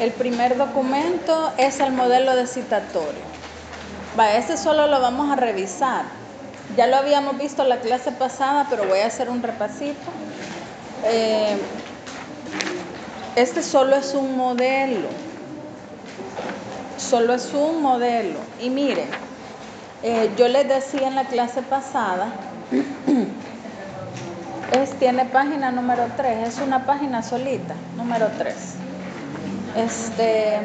el primer documento es el modelo de citatorio. Va, este solo lo vamos a revisar. Ya lo habíamos visto la clase pasada, pero voy a hacer un repasito. Eh, este solo es un modelo. Solo es un modelo. Y miren, eh, yo les decía en la clase pasada, es, tiene página número 3, es una página solita, número 3. Este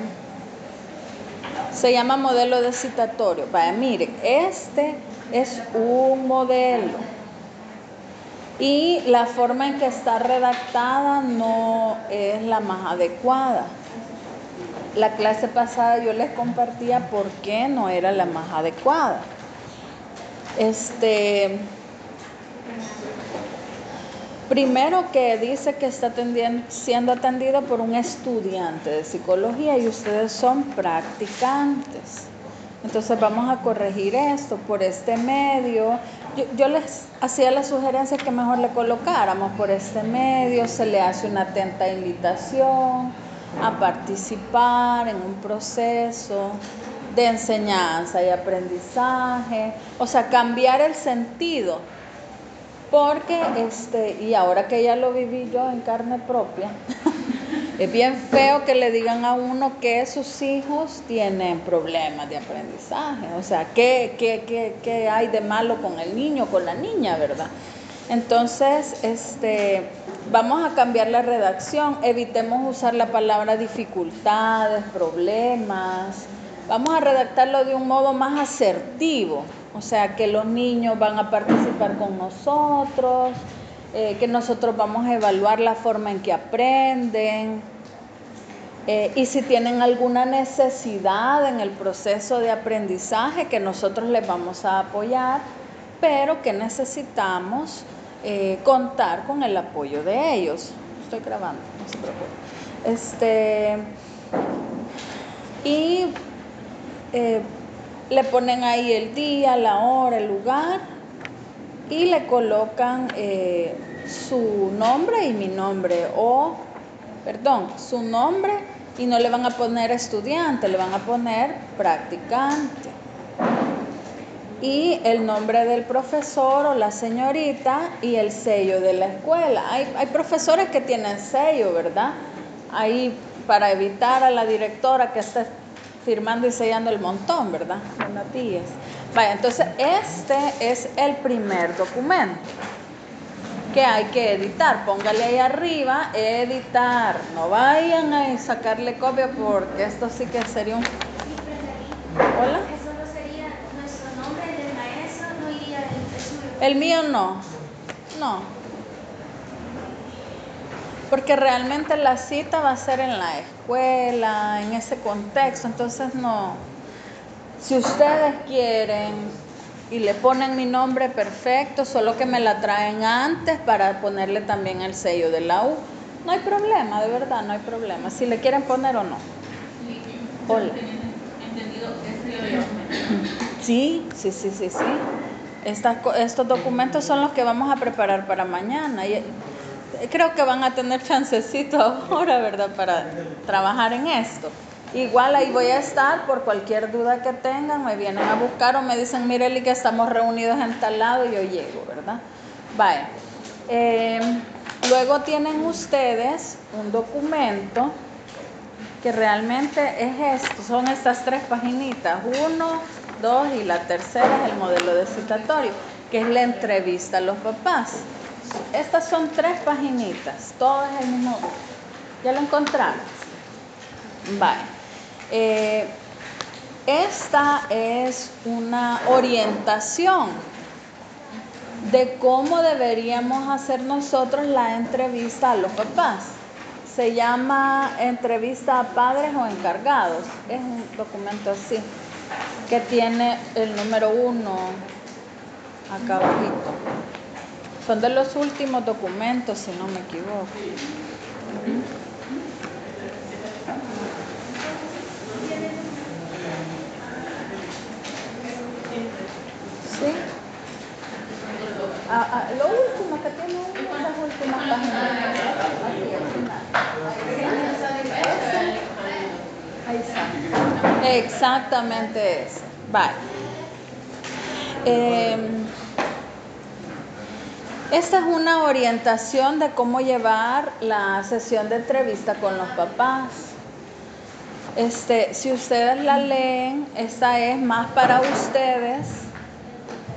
se llama modelo de citatorio. Vaya, miren, este es un modelo. Y la forma en que está redactada no es la más adecuada. La clase pasada yo les compartía por qué no era la más adecuada. Este, primero que dice que está siendo atendido por un estudiante de psicología y ustedes son practicantes. Entonces vamos a corregir esto por este medio. Yo, yo, les hacía la sugerencia que mejor le colocáramos por este medio, se le hace una atenta invitación a participar en un proceso de enseñanza y aprendizaje, o sea, cambiar el sentido, porque este, y ahora que ya lo viví yo en carne propia, es bien feo que le digan a uno que sus hijos tienen problemas de aprendizaje, o sea, ¿qué, qué, qué, qué hay de malo con el niño, con la niña, verdad? Entonces, este, vamos a cambiar la redacción, evitemos usar la palabra dificultades, problemas, vamos a redactarlo de un modo más asertivo, o sea, que los niños van a participar con nosotros, eh, que nosotros vamos a evaluar la forma en que aprenden. Eh, y si tienen alguna necesidad en el proceso de aprendizaje, que nosotros les vamos a apoyar, pero que necesitamos eh, contar con el apoyo de ellos. Estoy grabando, no se preocupe. Este, y le ponen ahí el día, la hora, el lugar y le colocan eh, su nombre y mi nombre o, perdón, su nombre y no le van a poner estudiante, le van a poner practicante y el nombre del profesor o la señorita y el sello de la escuela. Hay, profesores que tienen sello, ¿verdad? Ahí para evitar a la directora que esté firmando y sellando el montón, ¿verdad? tías. Vaya, entonces este es el primer documento que hay que editar. Póngale ahí arriba, editar. No vayan a sacarle copia porque esto sí que sería un... Hola. El mío no, no. Porque realmente la cita va a ser en la escuela, en ese contexto, entonces no. Si ustedes quieren y le ponen mi nombre perfecto, solo que me la traen antes para ponerle también el sello de la U. No hay problema, de verdad, no hay problema. Si le quieren poner o no. Hola. Sí, sí, sí, sí, sí estos documentos son los que vamos a preparar para mañana. Y creo que van a tener chancecito ahora, ¿verdad? Para trabajar en esto. Igual ahí voy a estar por cualquier duda que tengan, me vienen a buscar o me dicen, Mireli, que estamos reunidos en tal lado y yo llego, ¿verdad? Vaya. Em, luego tienen ustedes un documento que realmente es esto, son estas tres paginitas. Uno, dos y la tercera es el modelo de citatorio, que es la entrevista a los papás. Estas son tres paginitas, todo es el mismo. ¿Ya lo encontraron? Vale. Eh, esta es una orientación de cómo deberíamos hacer nosotros la entrevista a los papás. Se llama entrevista a padres o encargados. Es un documento así que tiene el número uno acá abajito. Son de los últimos documentos, si no me equivoco. ¿Sí? Ah, ah, lo último que tiene uno las últimas páginas. Al final. Exactamente eso. Vale. Em, esta es una orientación de cómo llevar la sesión de entrevista con los papás. Este, si ustedes la leen, esta es más para ustedes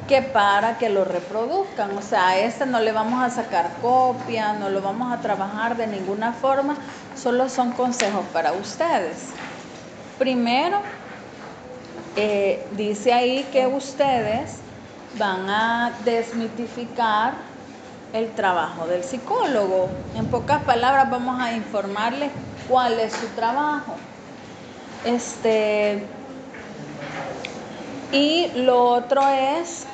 que para que lo reproduzcan. O sea, a este no le vamos a sacar copia, no lo vamos a trabajar de ninguna forma, solo son consejos para ustedes. Primero, eh, dice ahí que ustedes van a desmitificar el trabajo del psicólogo. En pocas palabras vamos a informarles cuál es su trabajo. Este, y lo otro es,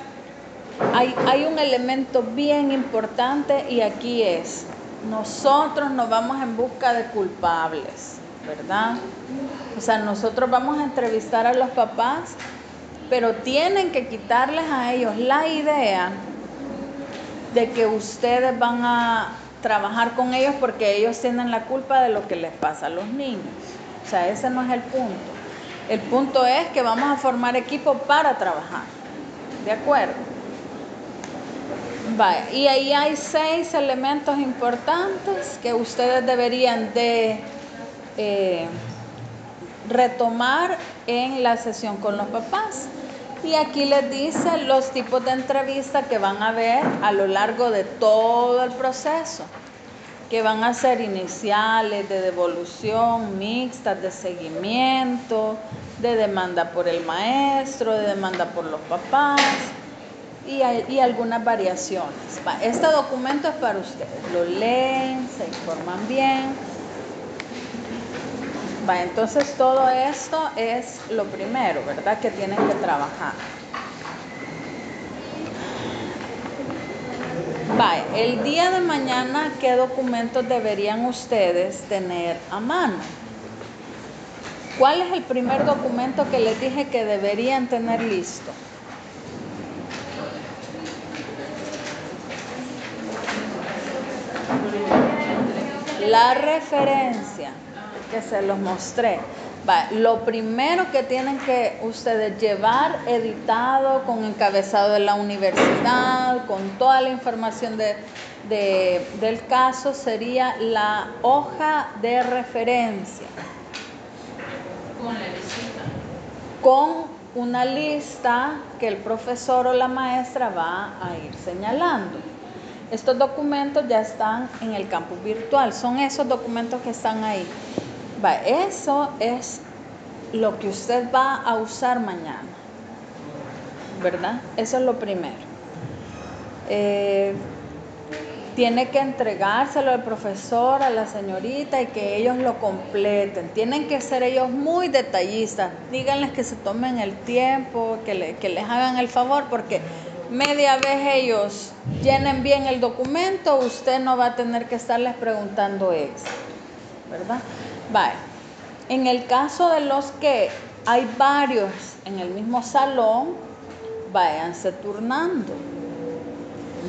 hay, hay un elemento bien importante y aquí es, nosotros nos vamos en busca de culpables, ¿verdad? O sea, nosotros vamos a entrevistar a los papás, pero tienen que quitarles a ellos la idea de que ustedes van a trabajar con ellos porque ellos tienen la culpa de lo que les pasa a los niños. O sea, ese no es el punto. El punto es que vamos a formar equipo para trabajar. ¿De acuerdo? Vale. Y ahí hay seis elementos importantes que ustedes deberían de eh, retomar en la sesión con los papás. Y aquí les dice los tipos de entrevistas que van a ver a lo largo de todo el proceso, que van a ser iniciales, de devolución, mixtas, de seguimiento, de demanda por el maestro, de demanda por los papás y, y algunas variaciones. Este documento es para ustedes, lo leen, se informan bien Va, entonces todo esto es lo primero, ¿verdad? Que tienen que trabajar. Va, el día de mañana, ¿qué documentos deberían ustedes tener a mano? ¿Cuál es el primer documento que les dije que deberían tener listo? La referencia que se los mostré. lo primero que tienen que ustedes llevar editado con encabezado de la universidad, con toda la información de, del caso, sería la hoja de referencia. Con la lista. Con una lista que el profesor o la maestra va a ir señalando. Estos documentos ya están en el campus virtual, son esos documentos que están ahí eso es lo que usted va a usar mañana, ¿verdad? Eso es lo primero. Eh, tiene que entregárselo al profesor, a la señorita y que ellos lo completen. Tienen que ser ellos muy detallistas. Díganles que se tomen el tiempo, que, que les hagan el favor, porque media vez ellos llenen bien el documento, usted no va a tener que estarles preguntando eso, ¿verdad? Vale. En el caso de los que hay varios en el mismo salón, váyanse turnando.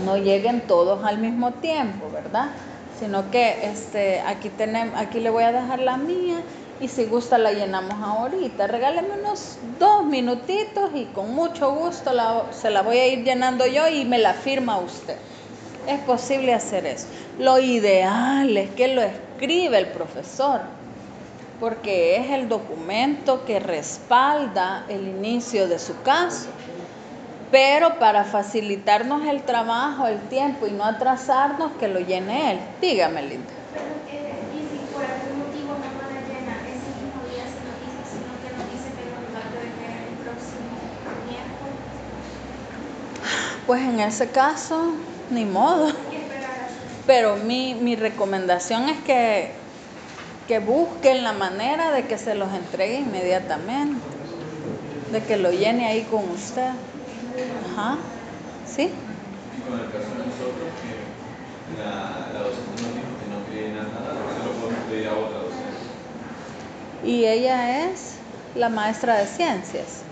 No lleguen todos al mismo tiempo, ¿verdad? Sino que este, aquí, tenemos, aquí le voy a dejar la mía y si gusta la llenamos ahorita. Regáleme unos dos minutitos y con mucho gusto se la voy a ir llenando yo y me la firma usted. Es posible hacer eso. Lo ideal es que lo escribe el profesor porque es el documento que respalda el inicio de su caso. Pero para facilitarnos el trabajo, el tiempo y no atrasarnos, que lo llene él. Dígame, Linda. Pues en ese caso, ni modo. Pero mi, mi recomendación es que que busquen la manera de que se los entregue inmediatamente, de que lo llene ahí con usted. Ajá, ¿sí? Con el caso de nosotros, que la, la docente nos dijo que no quería nada, se lo podemos pedir a otra docente. Y ella es la maestra de ciencias.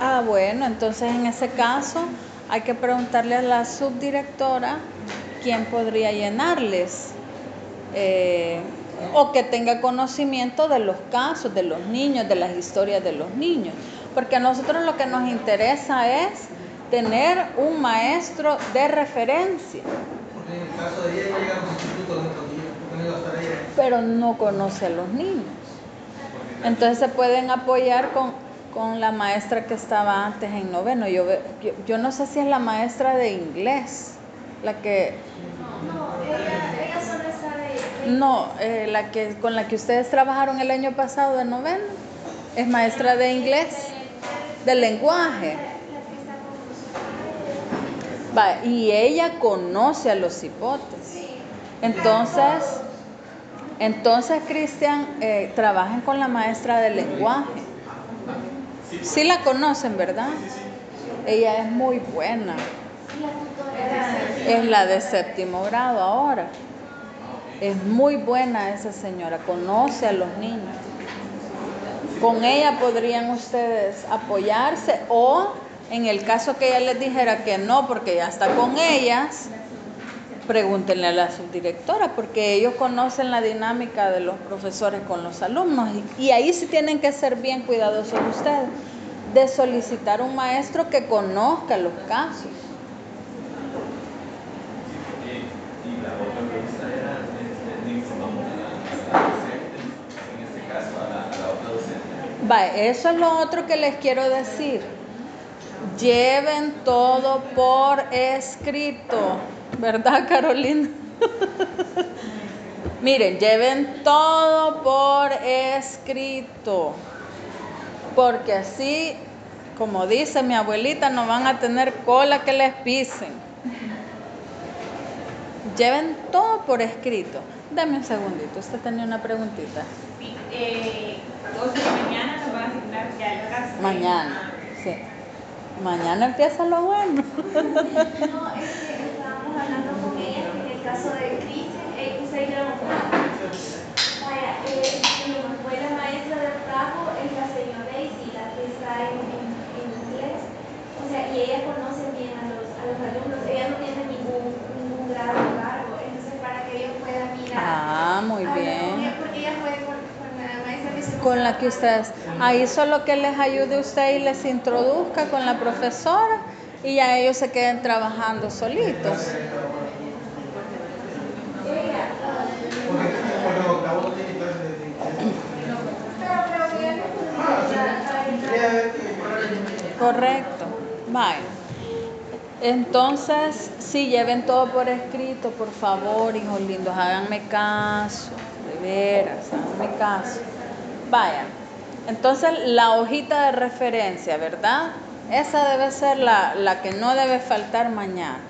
Ah, bueno, entonces en ese caso hay que preguntarle a la subdirectora quién podría llenarles eh, o que tenga conocimiento de los casos de los niños, de las historias de los niños. Porque a nosotros lo que nos interesa es tener un maestro de referencia. Porque en el caso de ella, llega a de nuestros niños, porque no iba a estar ella. pero no conoce a los niños. Entonces se pueden apoyar con, con la maestra que estaba antes en noveno. Yo, yo, yo no sé si es la maestra de inglés, la que, No, solo está de... no, la que con la que ustedes trabajaron el año pasado de noveno, es maestra de inglés, de lenguaje. Va, y ella conoce a los hipotes. Entonces, entonces Cristian, eh, trabajen con la maestra de lenguaje. Sí la conocen, ¿verdad? Ella es muy buena. Es la de séptimo grado ahora. Es muy buena esa señora, conoce a los niños. Con ella podrían ustedes apoyarse o en el caso que ella les dijera que no, porque ya está con ellas, pregúntenle a la subdirectora, porque ellos conocen la dinámica de los profesores con los alumnos y, y ahí sí tienen que ser bien cuidadosos ustedes de solicitar un maestro que conozca los casos. Y, y la otra pregunta era, este, ¿le informamos a la, a la docente, en este caso a la, a la otra eso es lo otro que les quiero decir. Lleven todo por escrito, ¿verdad, Carolina? Miren, lleven todo por escrito, porque así, como dice mi abuelita, no van a tener cola que les pisen. Lleven todo por escrito. Dame un segundito, usted tenía una preguntita. Sí, eh, 12 de mañana nos van a asignar ya el caso. Mañana, sí. Mañana empieza lo bueno. No, es que estábamos hablando con ella en el caso de Cristian, ustedes dieron un Vaya, eh, fue la maestra del trabajo es la señora Daisy, la que está en, en, en inglés. O sea, y ella conoce bien a los, a los alumnos, ella no tiene ningún, ningún grado de cargo, entonces para que ellos puedan mirar. Ah, muy hablar con bien. ella, Porque ella fue con, con la maestra que se Con la que ustedes, ahí solo que les ayude usted y les introduzca con la profesora y ya ellos se queden trabajando solitos. Correcto. Vaya. Entonces, sí, lleven todo por escrito, por favor, hijos lindos, háganme caso, de veras, háganme caso. Vaya. Entonces, la hojita de referencia, ¿verdad? Esa debe ser la, la que no debe faltar mañana.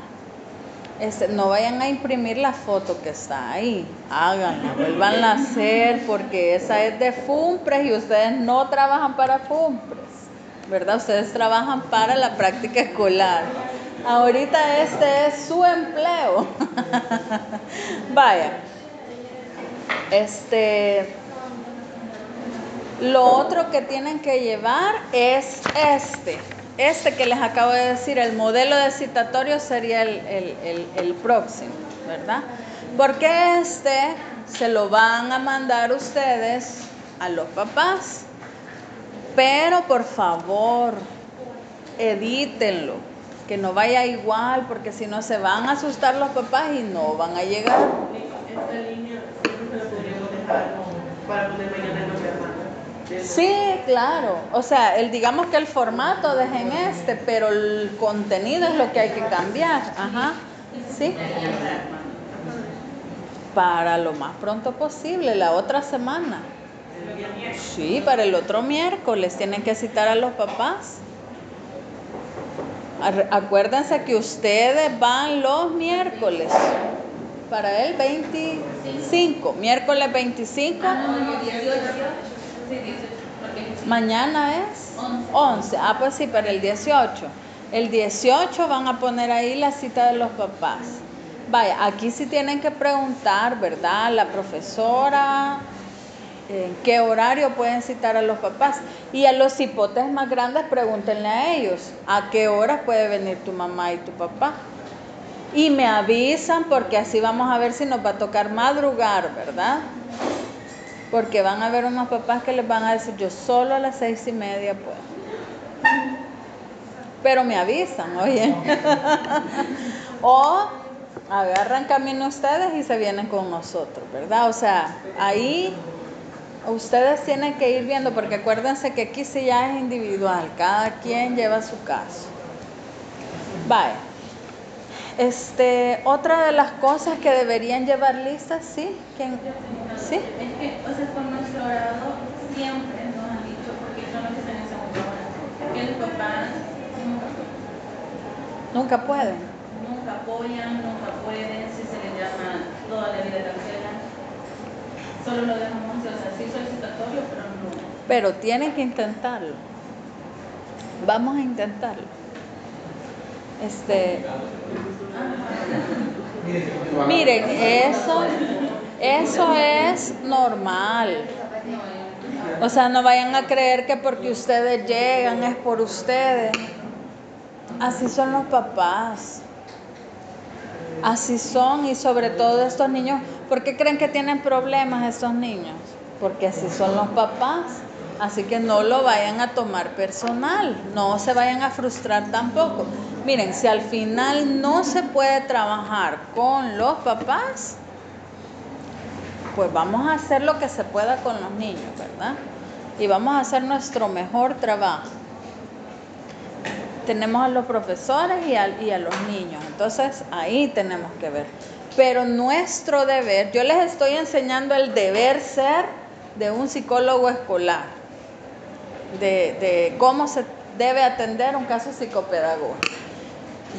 Este, no vayan a imprimir la foto que está ahí, háganla, vuelvanla a hacer porque esa es de FUMPRES y ustedes no trabajan para FUMPRES, ¿verdad? Ustedes trabajan para la práctica escolar. Ahorita este es su empleo. Vaya. Este, lo otro que tienen que llevar es este. Este que les acabo de decir, el modelo de citatorio sería el, el- el- próximo, ¿verdad? Porque este se lo van a mandar ustedes a los papás. Pero por favor, edítenlo, que no vaya igual, porque si no se van a asustar los papás y no van a llegar. Esta línea siempre la podríamos dejar para poner mañana. Sí, claro. O sea, el, digamos que el formato dejen este, pero el contenido es lo que hay que cambiar. Ajá. Sí. Para lo más pronto posible, la otra semana. Sí, para el otro miércoles tienen que citar a los papás. Acuérdense que ustedes van los miércoles. Para el 25, miércoles 25. Mañana es 11. Ah, pues sí, para el 18. El 18 van a poner ahí la cita de los papás. Vaya, aquí sí tienen que preguntar, ¿verdad? La profesora, en qué horario pueden citar a los papás. Y a los hipotes más grandes, pregúntenle a ellos, ¿a qué hora puede venir tu mamá y tu papá? Y me avisan porque así vamos a ver si nos va a tocar madrugar, ¿verdad? Porque van a haber unos papás que les van a decir, yo solo a las seis y media puedo. Pero me avisan, oye. o agarran camino ustedes y se vienen con nosotros, ¿verdad? O sea, ahí ustedes tienen que ir viendo, porque acuérdense que aquí sí ya es individual, cada quien lleva su caso. Vaya. Este, otra de las cosas que deberían llevar listas, ¿sí? ¿Quién? ¿Sí? Es que, o sea, con nuestro grado siempre nos han dicho, porque son los que están en segundo grado, que los papás Nunca pueden. nunca apoyan, nunca pueden, si se les llama toda la vida cancelan. Solo lo dejamos o sea, sí solicitatorio, pero no. Pero tienen que intentarlo. Vamos a intentarlo. Este, miren, eso, eso es normal. O sea, no vayan a creer que porque ustedes llegan es por ustedes. Así son los papás. Así son y sobre todo estos niños, ¿por qué creen que tienen problemas estos niños? Porque así son los papás. Así que no lo vayan a tomar personal, no se vayan a frustrar tampoco. Miren, si al final no se puede trabajar con los papás, pues vamos a hacer lo que se pueda con los niños, ¿verdad? Y vamos a hacer nuestro mejor trabajo. Tenemos a los profesores y a, los niños, entonces ahí tenemos que ver. Pero nuestro deber, yo les estoy enseñando el deber ser de un psicólogo escolar, de cómo se debe atender un caso psicopedagógico.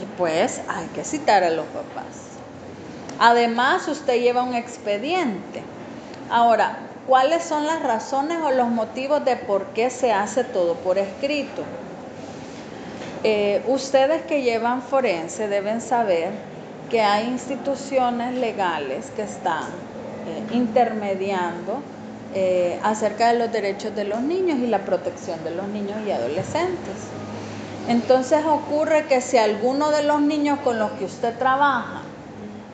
Y pues hay que citar a los papás. Además, usted lleva un expediente. Ahora, ¿cuáles son las razones o los motivos de por qué se hace todo por escrito? Eh, ustedes que llevan forense deben saber que hay instituciones legales que están eh, intermediando eh, acerca de los derechos de los niños y la protección de los niños y adolescentes. Entonces ocurre que si alguno de los niños con los que usted trabaja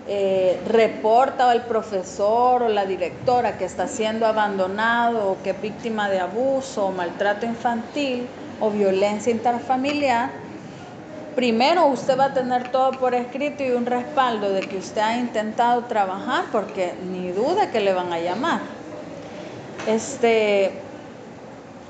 eh, reporta al profesor o la directora que está siendo abandonado o que es víctima de abuso o maltrato infantil o violencia interfamiliar, primero usted va a tener todo por escrito y un respaldo de que usted ha intentado trabajar porque ni duda que le van a llamar. Este,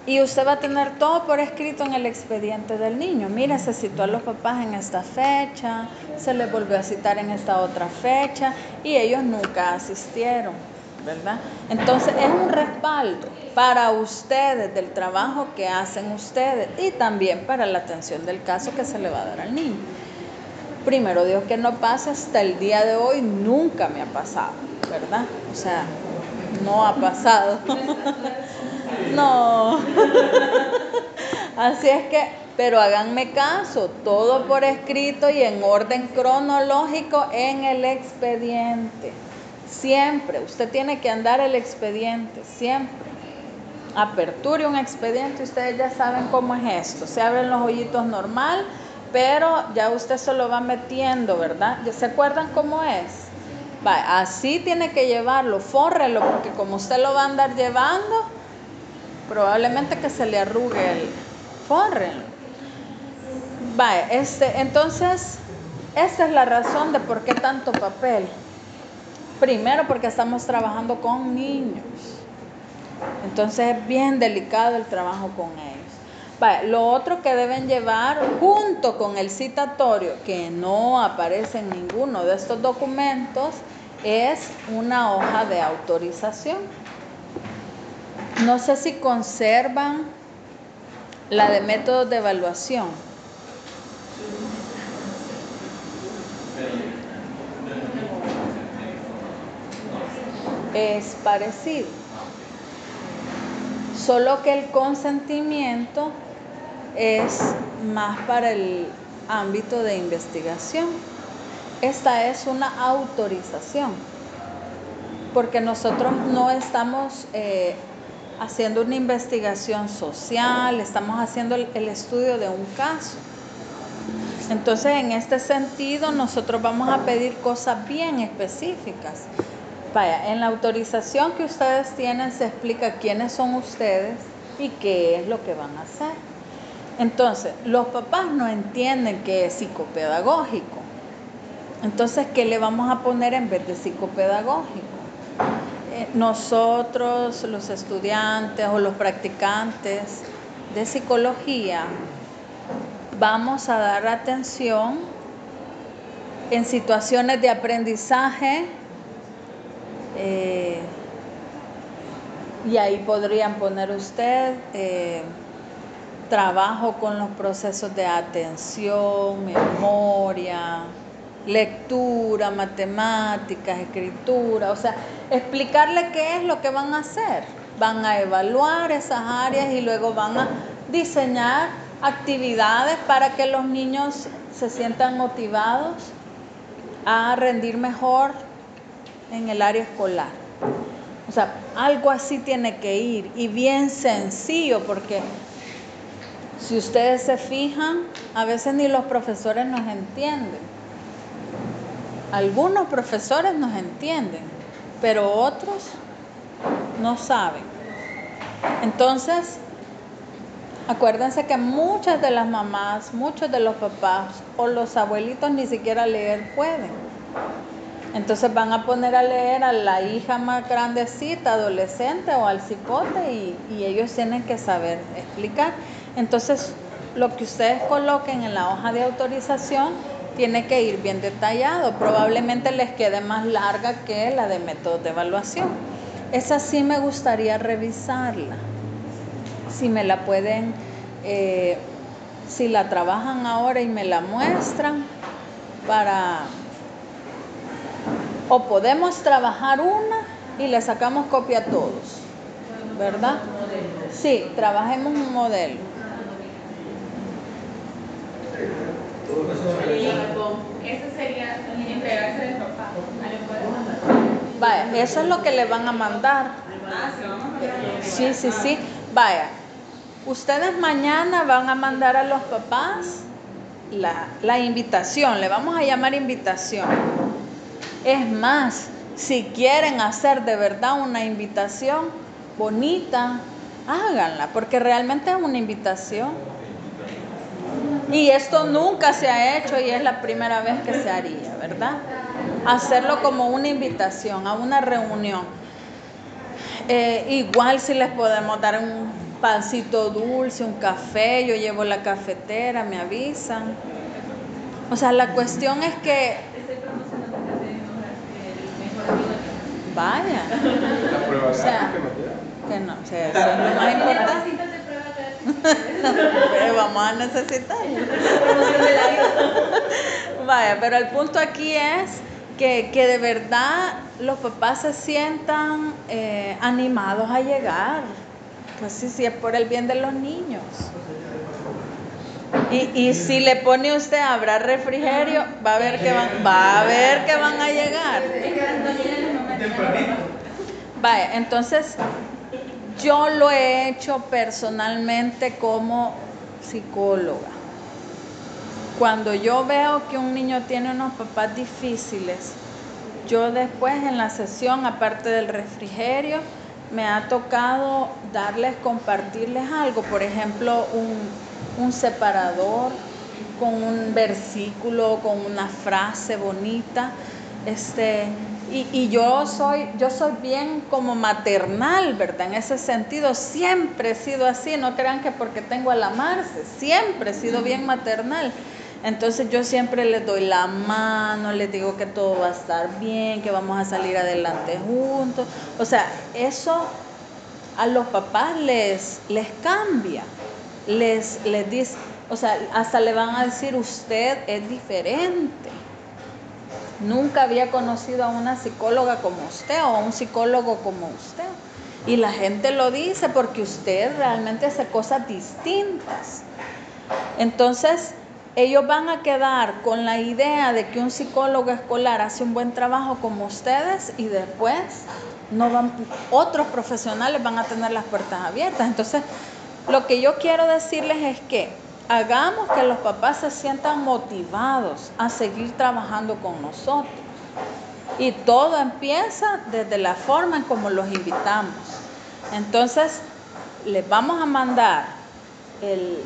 y usted va a tener todo por escrito en el expediente del niño. Mira, se citó a los papás en esta fecha, se les volvió a citar en esta otra fecha y ellos nunca asistieron, ¿verdad? Entonces es un respaldo para ustedes del trabajo que hacen ustedes y también para la atención del caso que se le va a dar al niño. Primero Dios que no pase hasta el día de hoy, nunca me ha pasado, ¿verdad? O sea, no ha pasado. No. Así es que, pero háganme caso, todo por escrito y en orden cronológico en el expediente. Siempre, usted tiene que andar el expediente, siempre. Aperture un expediente, ustedes ya saben cómo es esto. Se abren los hoyitos normal, pero ya usted se lo va metiendo, ¿verdad? ¿Ya se acuerdan cómo es? Va, así tiene que llevarlo, fórrelo, porque como usted lo va a andar llevando, probablemente que se le arrugue el forren. Vaya, este, entonces, esta es la razón de por qué tanto papel. Primero porque estamos trabajando con niños. Entonces es bien delicado el trabajo con ellos. Vaya, lo otro que deben llevar junto con el citatorio, que no aparece en ninguno de estos documentos, es una hoja de autorización. No sé si conservan la de métodos de evaluación. Es parecido. Solo que el consentimiento es más para el ámbito de investigación. Esta es una autorización, porque nosotros no estamos eh, haciendo una investigación social, estamos haciendo el, estudio de un caso. Entonces, en este sentido, nosotros vamos a pedir cosas bien específicas. Vaya, en la autorización que ustedes tienen se explica quiénes son ustedes y qué es lo que van a hacer. Entonces, los papás no entienden que es psicopedagógico. Entonces, ¿qué le vamos a poner en vez de psicopedagógico? Eh, nosotros, los estudiantes o los practicantes de psicología, vamos a dar atención en situaciones de aprendizaje eh, y ahí podrían poner usted eh, trabajo con los procesos de atención, memoria, lectura, matemáticas, escritura, o sea, explicarle qué es lo que van a hacer. Van a evaluar esas áreas y luego van a diseñar actividades para que los niños se sientan motivados a rendir mejor en el área escolar. O sea, algo así tiene que ir y bien sencillo porque si ustedes se fijan, a veces ni los profesores nos entienden. Algunos profesores nos entienden, pero otros no saben. Entonces, acuérdense que muchas de las mamás, muchos de los papás o los abuelitos ni siquiera leer pueden. Entonces van a poner a leer a la hija más grandecita, adolescente o al cipote y, y ellos tienen que saber explicar. Entonces, lo que ustedes coloquen en la hoja de autorización tiene que ir bien detallado. Probablemente les quede más larga que la de método de evaluación. Esa sí me gustaría revisarla. Si me la pueden, eh, si la trabajan ahora y me la muestran para... O podemos trabajar una y le sacamos copia a todos, ¿verdad? Sí, trabajemos un modelo. Eso sería entregarse del papá. Vaya, eso es lo que le van a mandar. Sí, sí, sí. Vaya, ustedes mañana van a mandar a los papás la, la invitación, le vamos a llamar invitación. Es más, si quieren hacer de verdad una invitación bonita, háganla, porque realmente es una invitación. Y esto nunca se ha hecho y es la primera vez que se haría, ¿verdad? Hacerlo como una invitación a una reunión. Eh, igual si les podemos dar un pancito dulce, un café, yo llevo la cafetera, me avisan. O sea, la cuestión es que, vaya, La prueba O sea, que no, o sea, eso es lo más importante. Pasitos de prueba gratis. Pero vamos a necesitar. Vaya, pero el punto aquí es que, que de verdad los papás se sientan eh, animados a llegar. Pues sí, sí, es por el bien de los niños. Y, y si le pone usted habrá refrigerio, va a ver que van, va a ver que van a llegar. Vaya, entonces yo lo he hecho personalmente como psicóloga. Cuando yo veo que un niño tiene unos papás difíciles, yo después en la sesión, aparte del refrigerio, me ha tocado darles, compartirles algo, por ejemplo, un, separador con un versículo, con una frase bonita. Este, y, y yo soy, yo soy bien como maternal, ¿verdad? En ese sentido, siempre he sido así, no crean que porque tengo a la Marce, siempre he sido bien maternal. Entonces yo siempre les doy la mano, les digo que todo va a estar bien, que vamos a salir adelante juntos. O sea, eso a los papás les, les cambia, les, les dice, o sea, hasta le van a decir usted es diferente. Nunca había conocido a una psicóloga como usted o a un psicólogo como usted. Y la gente lo dice porque usted realmente hace cosas distintas. Entonces, ellos van a quedar con la idea de que un psicólogo escolar hace un buen trabajo como ustedes y después no van, otros profesionales van a tener las puertas abiertas. Entonces, lo que yo quiero decirles es que hagamos que los papás se sientan motivados a seguir trabajando con nosotros. Y todo empieza desde la forma en como los invitamos. Entonces, les vamos a mandar eh,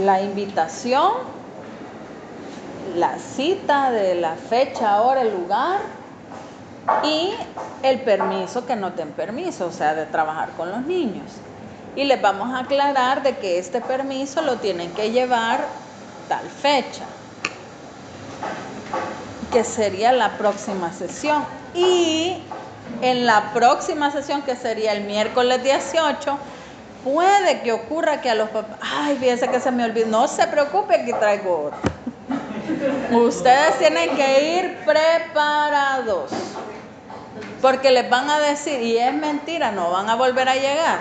la invitación, la cita de la fecha, hora, el lugar y el permiso que no den permiso, o sea, de trabajar con los niños. Y les vamos a aclarar de que este permiso lo tienen que llevar tal fecha, que sería la próxima sesión. Y en la próxima sesión, que sería el miércoles 18, puede que ocurra que a los papás, ay, fíjense que se me olvidó, no se preocupe, aquí traigo otro. Ustedes tienen que ir preparados. Porque les van a decir, y es mentira, no van a volver a llegar.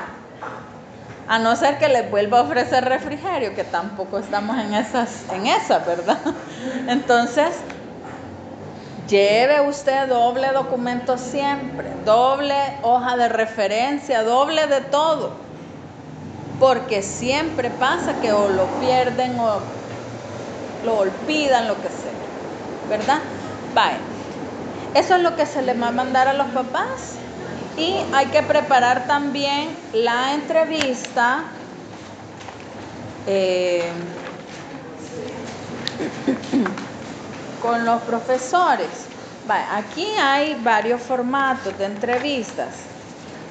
A no ser que les vuelva a ofrecer refrigerio, que tampoco estamos en esas, en esas, ¿verdad? Entonces, lleve usted doble documento siempre, doble hoja de referencia, doble de todo. Porque siempre pasa que o lo pierden o lo olvidan, lo que sea. ¿Verdad? Bye. Eso es lo que se les va a mandar a los papás. Y hay que preparar también la entrevista. eh, con los profesores. Aquí hay varios formatos de entrevistas.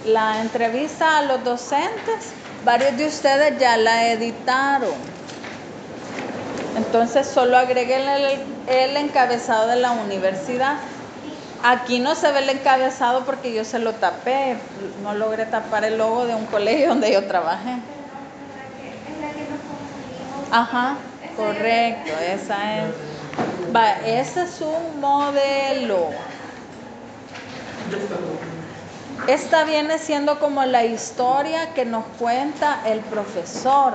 La entrevista a los docentes, varios de ustedes ya la editaron. Entonces solo agreguen el encabezado de la universidad. Aquí no se ve el encabezado porque yo se lo tapé, no logré tapar el logo de un colegio donde yo trabajé. Es la que nos confundimos. Ajá, correcto, esa es. Va, ese es un modelo. Esta viene siendo como la historia que nos cuenta el profesor.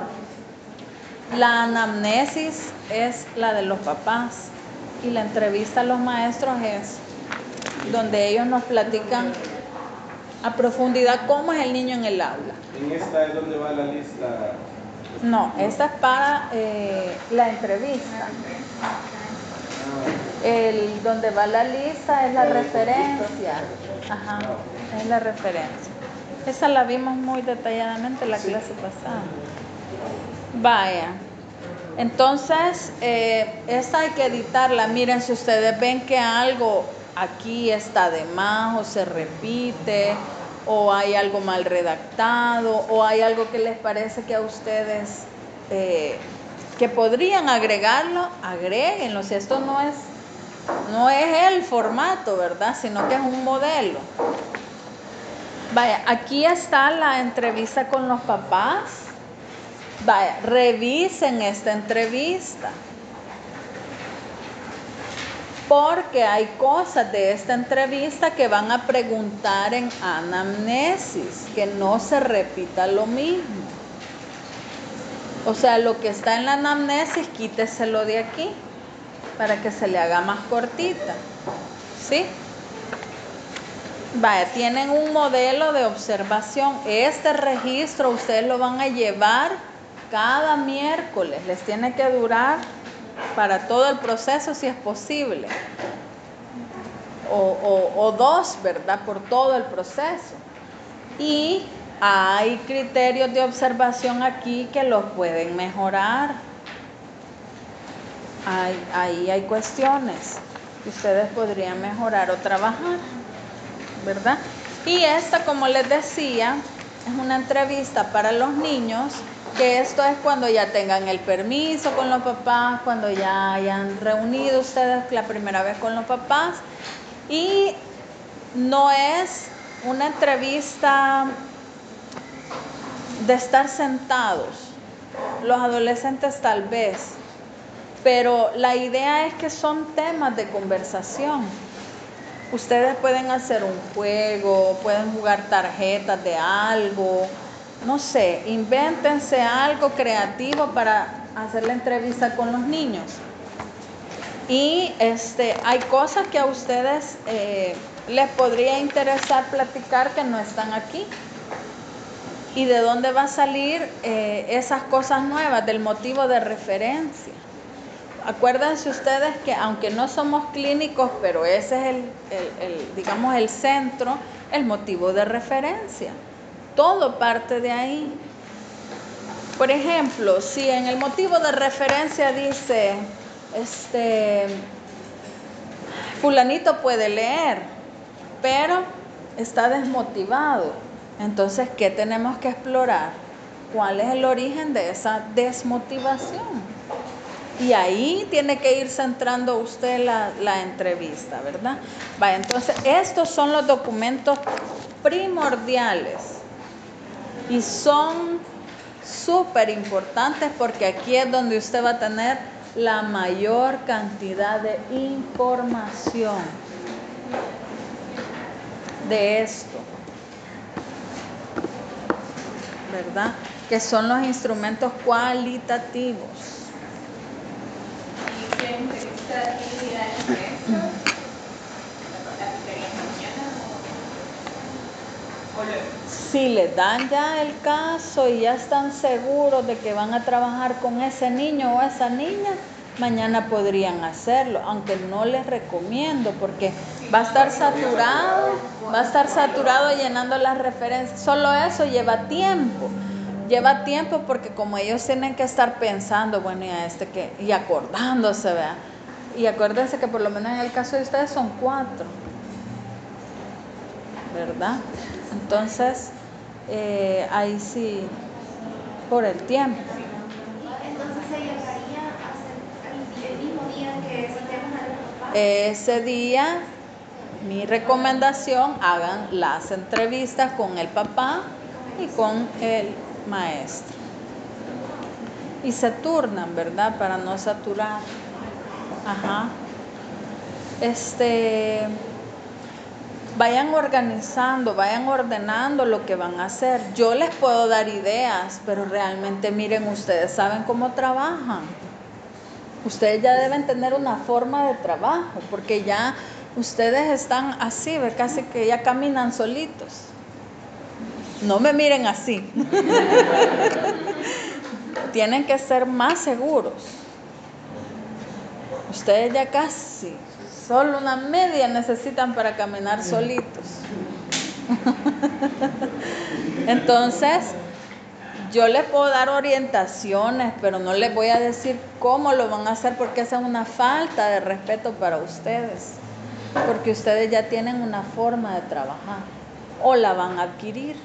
La anamnesis es la de los papás y la entrevista a los maestros es donde ellos nos platican a profundidad cómo es el niño en el aula. En esta es donde va la lista. No, esta es para eh, la entrevista. El donde va la lista es la referencia. Ajá, es la referencia. Esa la vimos muy detalladamente en la clase pasada. Vaya. Entonces, eh, esta hay que editarla. Miren, si ustedes ven que algo aquí está de más o se repite o hay algo mal redactado o hay algo que les parece que a ustedes eh, que podrían agregarlo, agréguenlo. Si esto no es, no es el formato, ¿verdad? Sino que es un modelo. Vaya, aquí está la entrevista con los papás. Vaya, revisen esta entrevista. Porque hay cosas de esta entrevista que van a preguntar en anamnesis, que no se repita lo mismo. O sea, lo que está en la anamnesis, quíteselo de aquí para que se le haga más cortita. ¿Sí? Vaya, tienen un modelo de observación. Este registro ustedes lo van a llevar cada miércoles. Les tiene que durar para todo el proceso si es posible. O, dos, ¿verdad? Por todo el proceso. Y hay criterios de observación aquí que los pueden mejorar. Hay- ahí hay cuestiones que ustedes podrían mejorar o trabajar, ¿verdad? Y esta, como les decía, es una entrevista para los niños, que esto es cuando ya tengan el permiso con los papás, cuando ya hayan reunido ustedes la primera vez con los papás. Y no es una entrevista de estar sentados. Los adolescentes tal vez, pero la idea es que son temas de conversación. Ustedes pueden hacer un juego, pueden jugar tarjetas de algo, no sé, invéntense algo creativo para hacer la entrevista con los niños. Y este, hay cosas que a ustedes eh, les podría interesar platicar que no están aquí. ¿Y de dónde va a salir eh, esas cosas nuevas? Del motivo de referencia. acuérdense ustedes que aunque no somos clínicos, pero ese es el, digamos, el centro, el motivo de referencia. Todo parte de ahí. Por ejemplo, si en el motivo de referencia dice, este, fulanito puede leer, pero está desmotivado. Entonces, ¿qué tenemos que explorar? ¿Cuál es el origen de esa desmotivación? Y ahí tiene que ir centrando usted la, la entrevista, ¿verdad? Va, entonces, estos son los documentos primordiales y son súper importantes porque aquí es donde usted va a tener la mayor cantidad de información de esto, ¿verdad? Que son los instrumentos cualitativos. ¿Y qué entrevista actividad es esto? ¿La experiencia mañana o- o luego? Si les dan ya el caso y ya están seguros de que van a trabajar con ese niño o esa niña, mañana podrían hacerlo, aunque no les recomiendo porque va a estar saturado, va a estar saturado llenando las referencias. Solo eso lleva tiempo. Lleva tiempo porque como ellos tienen que estar pensando, bueno, y a este que, y acordándose, vea. Y acuérdense que por lo menos en el caso de ustedes son cuatro. ¿verdad? Entonces, eh, ahí sí, por el tiempo. Entonces se llegaría a ser el, mismo día que a. Ese día, mi recomendación, hagan las entrevistas con el papá y con el maestro. Y se turnan, ¿verdad? Para no saturar. Ajá. Este, vayan organizando, vayan ordenando lo que van a hacer. Yo les puedo dar ideas, pero realmente miren, ustedes saben cómo trabajan. Ustedes ya deben tener una forma de trabajo, porque ya ustedes están así, casi que ya caminan solitos. No me miren así. Tienen que ser más seguros. Ustedes ya casi, solo una media necesitan para caminar solitos. Entonces, yo les puedo dar orientaciones, pero no les voy a decir cómo lo van a hacer porque esa es una falta de respeto para ustedes. Porque ustedes ya tienen una forma de trabajar o la van a adquirir.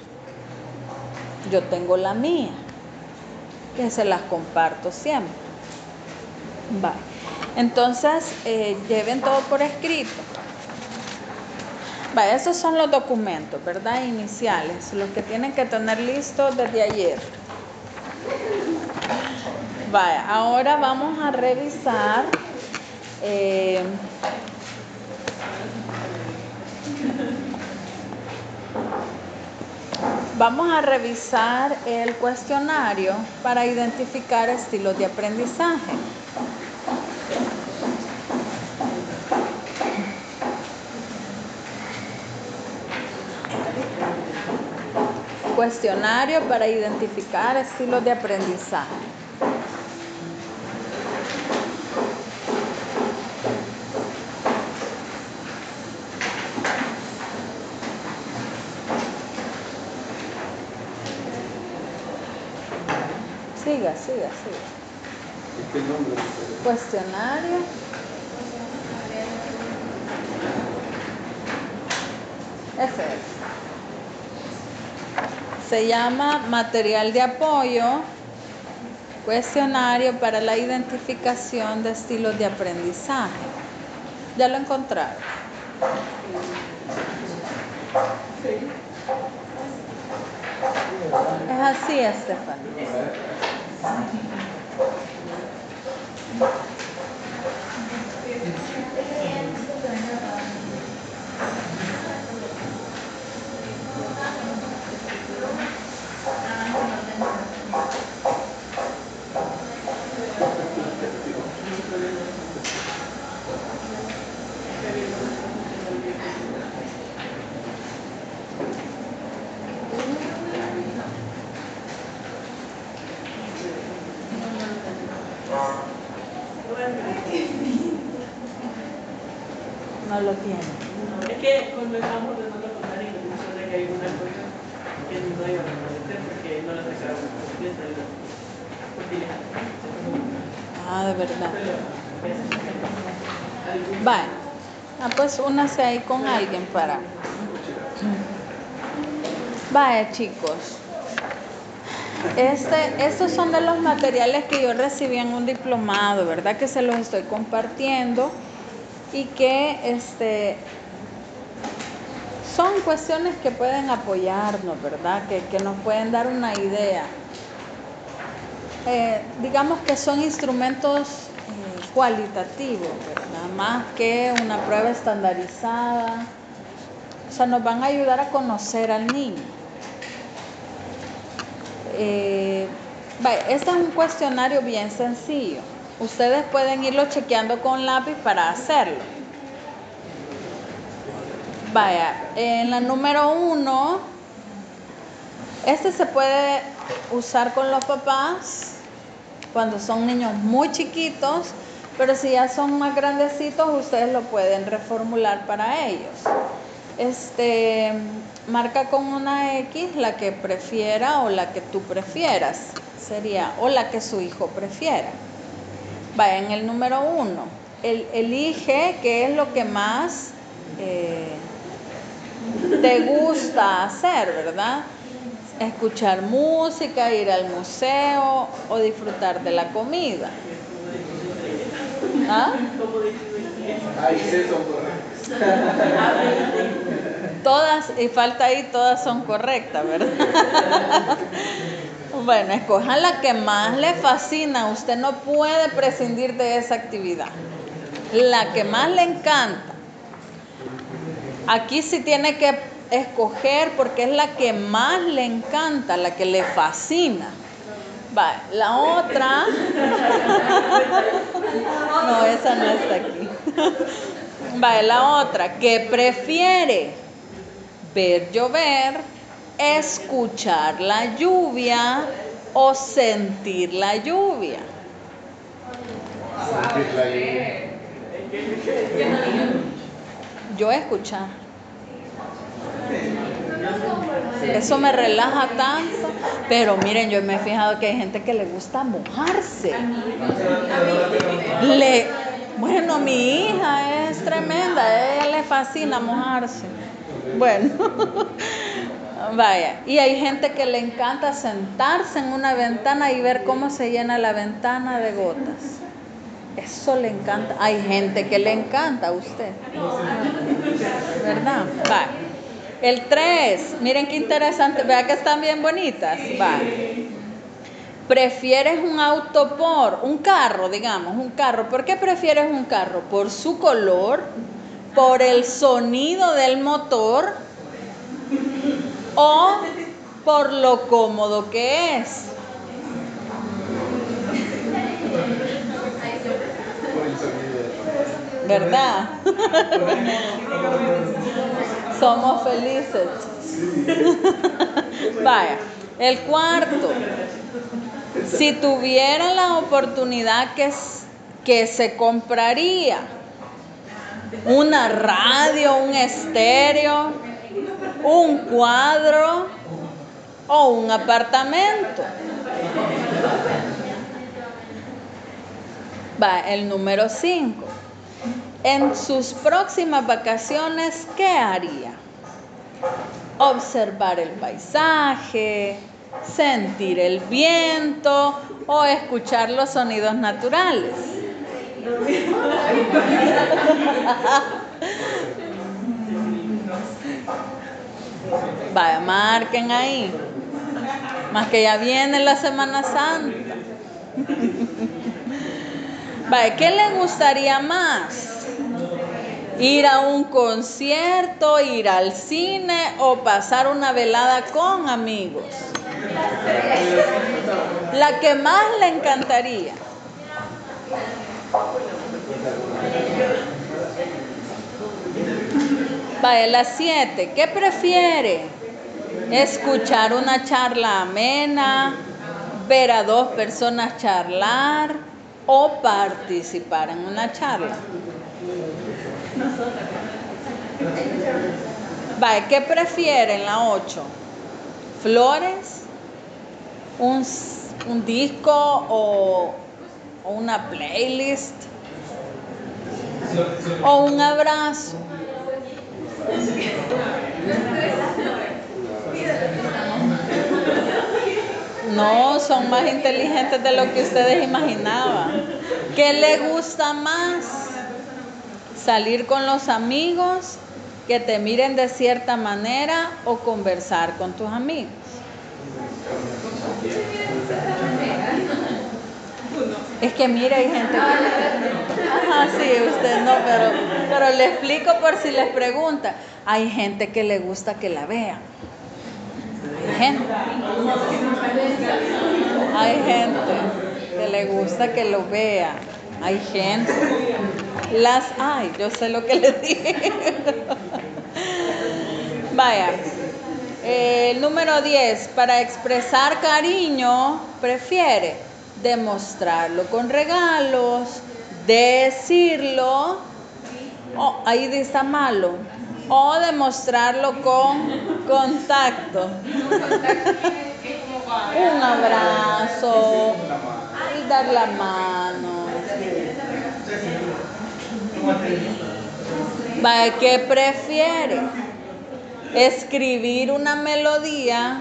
Yo tengo la mía, que se las comparto siempre. Va. Entonces, eh, lleven todo por escrito. Va, esos son los documentos, ¿verdad? Iniciales, los que tienen que tener listos desde ayer. Vaya, ahora vamos a revisar. eh, vamos a revisar el cuestionario para identificar estilos de aprendizaje. Cuestionario para identificar estilos de aprendizaje. Siga, siga, siga. Cuestionario. Ese es. Se llama material de apoyo, cuestionario para la identificación de estilos de aprendizaje. ¿Ya lo encontraron? Es así, Estefan. Ahí con alguien para. Vaya, chicos. Este, estos son de los materiales que yo recibí en un diplomado, ¿verdad? Que se los estoy compartiendo y que este, son cuestiones que pueden apoyarnos, ¿verdad? Que, que nos pueden dar una idea. Eh, digamos que son instrumentos eh, cualitativos, ¿verdad? Más que una prueba estandarizada. O sea, nos van a ayudar a conocer al niño. Eh, este es un cuestionario bien sencillo. Ustedes pueden irlo chequeando con lápiz para hacerlo. Vaya, en la número uno, este se puede usar con los papás cuando son niños muy chiquitos, pero si ya son más grandecitos, ustedes lo pueden reformular para ellos. Este, marca con una X la que prefiera o la que tú prefieras, sería, o la que su hijo prefiera. Vaya, en el número uno, el, elige qué es lo que más eh, te gusta hacer, ¿verdad? Escuchar música, ir al museo o disfrutar de la comida. ¿Ah? Todas, y falta ahí, todas son correctas, ¿verdad? bueno, escojan la que más le fascina. Usted no puede prescindir de esa actividad. La que más le encanta. Aquí sí tiene que escoger porque es la que más le encanta, la que le fascina. Va, la otra. No, esa no está aquí. Va, la otra, que prefiere ver llover, escuchar la lluvia o sentir la lluvia. Sentir la lluvia. Yo escuchar. Eso me relaja tanto. Pero miren, yo me he fijado que hay gente que le gusta mojarse. Le, bueno, mi hija es tremenda, a ella le fascina mojarse. Bueno, vaya. Y hay gente que le encanta sentarse en una ventana y ver cómo se llena la ventana de gotas. Eso le encanta. Hay gente que le encanta a usted. ¿Verdad? Va. El 3, miren qué interesante. Vea que están bien bonitas. Va. ¿Prefieres un auto por un carro, digamos, un carro? ¿Por qué prefieres un carro? ¿Por su color? ¿Por el sonido del motor? ¿O por lo cómodo que es? Por el sonido de ¿Verdad? Somos felices. Vaya, el cuarto. Si tuviera la oportunidad que, que se compraría una radio, un estéreo, un cuadro o un apartamento. Va, el número 5. En sus próximas vacaciones, ¿qué haría? Observar el paisaje, sentir el viento o escuchar los sonidos naturales. Vaya, marquen ahí. Más que ya viene la Semana Santa. Vaya, ¿qué le gustaría más? ¿Ir a un concierto, ir al cine o pasar una velada con amigos? La que más le encantaría. Vaya, las siete. ¿Qué prefiere? ¿Escuchar una charla amena? ¿Ver a dos personas charlar? ¿O participar en una charla? Vale, ¿qué prefieren la 8? ¿Flores? ¿Un, un disco o, o una playlist? ¿O un abrazo? No, son más inteligentes de lo que ustedes imaginaban. ¿Qué le gusta más? ¿Salir con los amigos? ¿Que te miren de cierta manera o conversar con tus amigos? Es que mira, hay gente que... Ajá, sí, usted no, pero, pero le explico por si les pregunta. Hay gente que le gusta que la vean. Hay gente. Hay gente que le gusta que lo vea. Hay gente. Las hay, yo sé lo que les dije. Vaya. Eh, El número 10, para expresar cariño, prefiere demostrarlo con regalos, decirlo, o ahí está malo, o demostrarlo con contacto. Un abrazo, y dar la mano. ¿Qué prefiere? Escribir una melodía,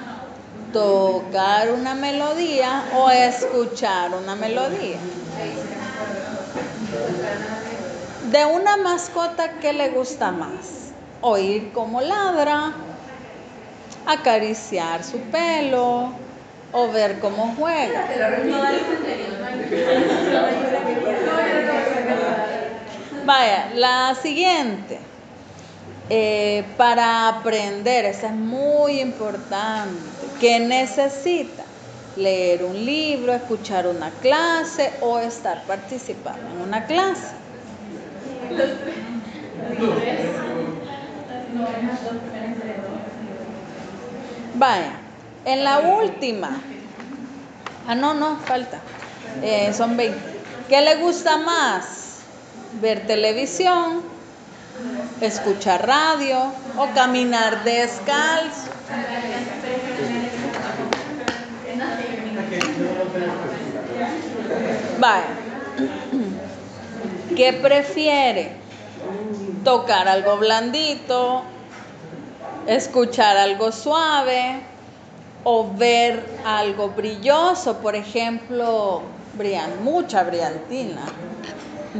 tocar una melodía o escuchar una melodía. De una mascota, ¿qué le gusta más? Oír cómo ladra, acariciar su pelo o ver cómo juega. Vaya, la siguiente. Eh, para aprender, esa es muy importante. ¿Qué necesita? Leer un libro, escuchar una clase o estar participando en una clase. Vaya, en la última. Ah, no, no, falta. Eh, son 20. ¿Qué le gusta más? ¿Ver televisión? ¿Escuchar radio? ¿O caminar descalzo? Vaya. ¿Qué prefiere? ¿Tocar algo blandito? ¿Escuchar algo suave? ¿O ver algo brilloso? Por ejemplo, brillan, mucha brillantina.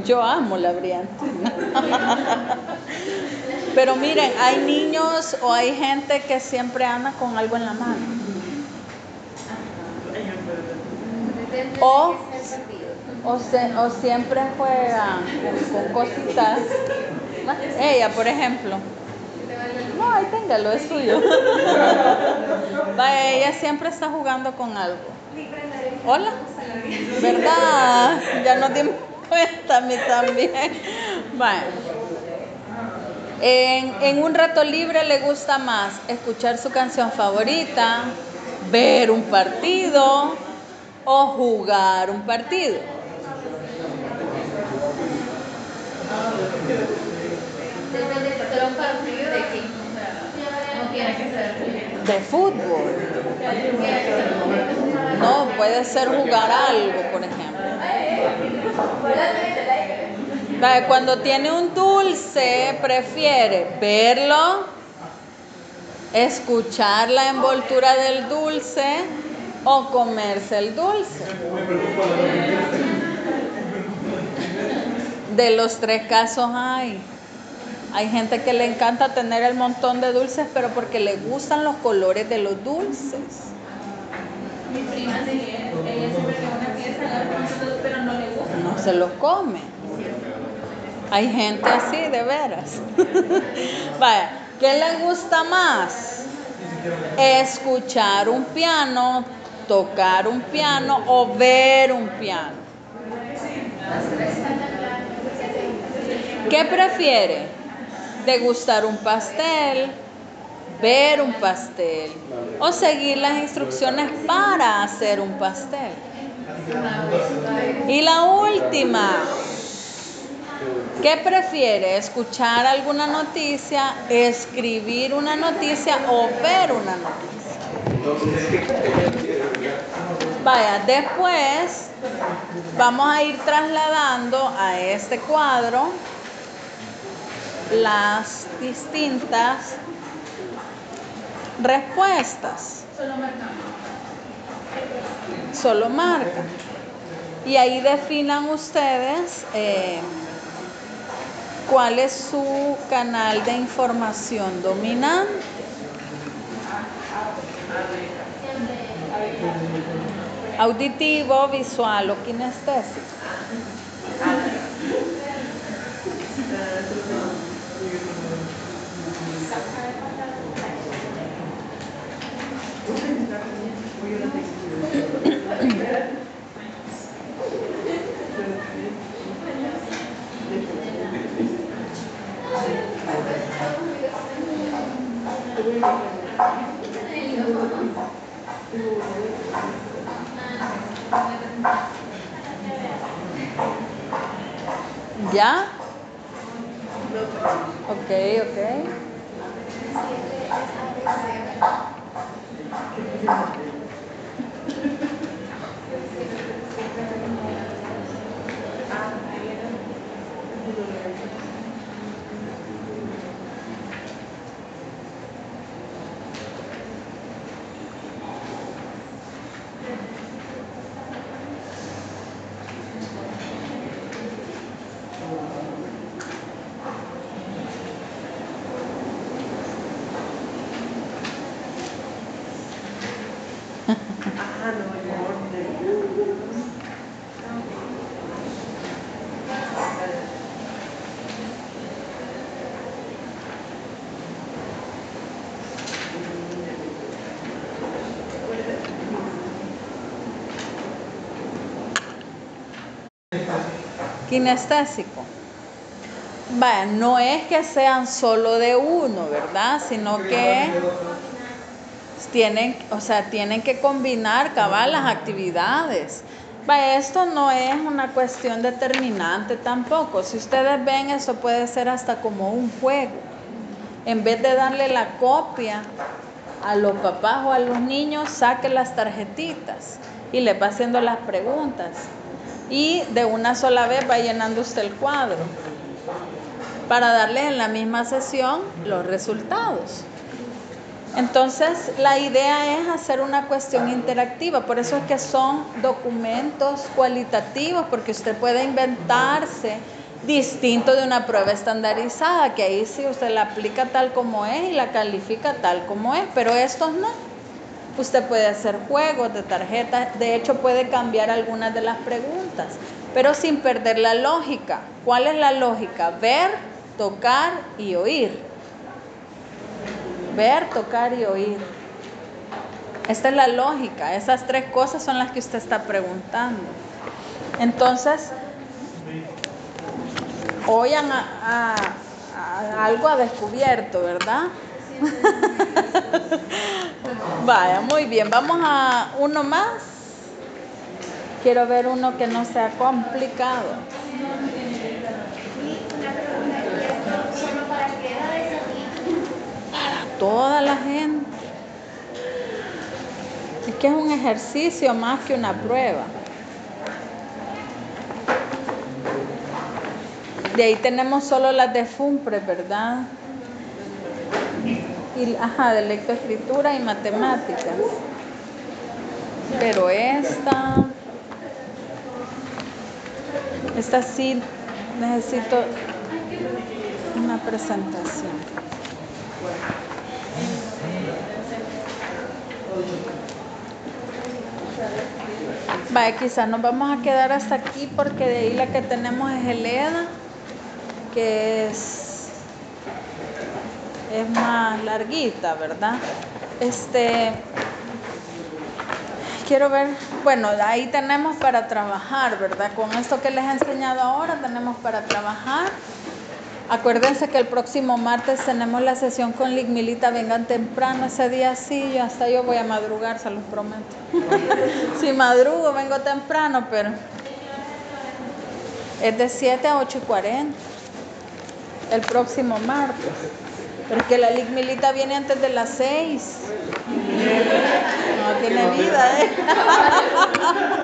Yo amo la brillantina. Pero miren, hay niños o hay gente que siempre anda con algo en la mano. O, o, se- o siempre juegan con, cositas. Ella, por ejemplo. No, ahí téngalo, es suyo. Ella siempre está jugando con algo. Hola. ¿Verdad? Ya nos dimos mí también. Bueno. En, en un rato libre le gusta más escuchar su canción favorita, ver un partido o jugar un partido. De fútbol. No, puede ser jugar algo, por ejemplo. Cuando tiene un dulce, prefiere verlo, escuchar la envoltura del dulce o comerse el dulce. De los tres casos hay. Hay gente que le encanta tener el montón de dulces, pero porque le gustan los colores de los dulces. Mi prima de ella, ella siempre que va a una fiesta agarra con nosotros, pero no le gusta. No se los come. Hay gente así, de veras. Vaya, ¿qué le gusta más? Escuchar un piano, tocar un piano o ver un piano. ¿Qué prefiere? ¿Degustar un pastel? ¿Ver un pastel? ¿O seguir las instrucciones para hacer un pastel? Y la última, ¿Qué prefiere? ¿Escuchar alguna noticia, escribir una noticia o ver una noticia? Vaya, después vamos a ir trasladando a este cuadro las distintas respuestas. Solo marcamos. Solo marca. Y ahí definan ustedes eh, cuál es su canal de información dominante. Auditivo, visual o kinestésico. ¿Ya? Ok, ok. Kinestésico. Vaya, no es que sean solo de uno, ¿verdad? Sino que tienen, o sea, tienen que combinar cabal las actividades. Vaya, esto no es una cuestión determinante tampoco. Si ustedes ven, eso puede ser hasta como un juego. En vez de darle la copia a los papás o a los niños, saque las tarjetitas y les va haciendo las preguntas. Y de una sola vez va llenando usted el cuadro para darles en la misma sesión los resultados. Entonces, la idea es hacer una cuestión interactiva, por eso es que son documentos cualitativos, porque usted puede inventarse distinto de una prueba estandarizada, que ahí sí usted la aplica tal como es y la califica tal como es, pero estos no. Usted puede hacer juegos de tarjetas, de hecho puede cambiar algunas de las preguntas, pero sin perder la lógica. ¿Cuál es la lógica? Ver, tocar y oír. Ver, tocar y oír. Esta es la lógica. Esas tres cosas son las que usted está preguntando. Entonces, oigan a, a- algo a descubierto, ¿verdad? Vaya, muy bien. Vamos a uno más. Quiero ver uno que no sea complicado. Y una pregunta, ¿y esto solo para toda la gente. Es que es un ejercicio más que una prueba. De ahí tenemos solo las de ¿verdad? Y, ajá, de lectoescritura y matemáticas. Pero esta, esta sí necesito una presentación. Vaya, quizás nos vamos a quedar hasta aquí porque de ahí la que tenemos es el EDA, que es, es más larguita, ¿verdad? Este, quiero ver, bueno, ahí tenemos para trabajar, ¿verdad? Con esto que les he enseñado ahora tenemos para trabajar. Acuérdense que el próximo martes tenemos la sesión con Ligmilita, vengan temprano ese día sí, hasta yo voy a madrugar, se los prometo. si madrugo, vengo temprano, pero es de 7 a 8 y 40. El próximo martes. Pero es que la Lig Milita viene antes de las seis. No tiene vida, ¿eh?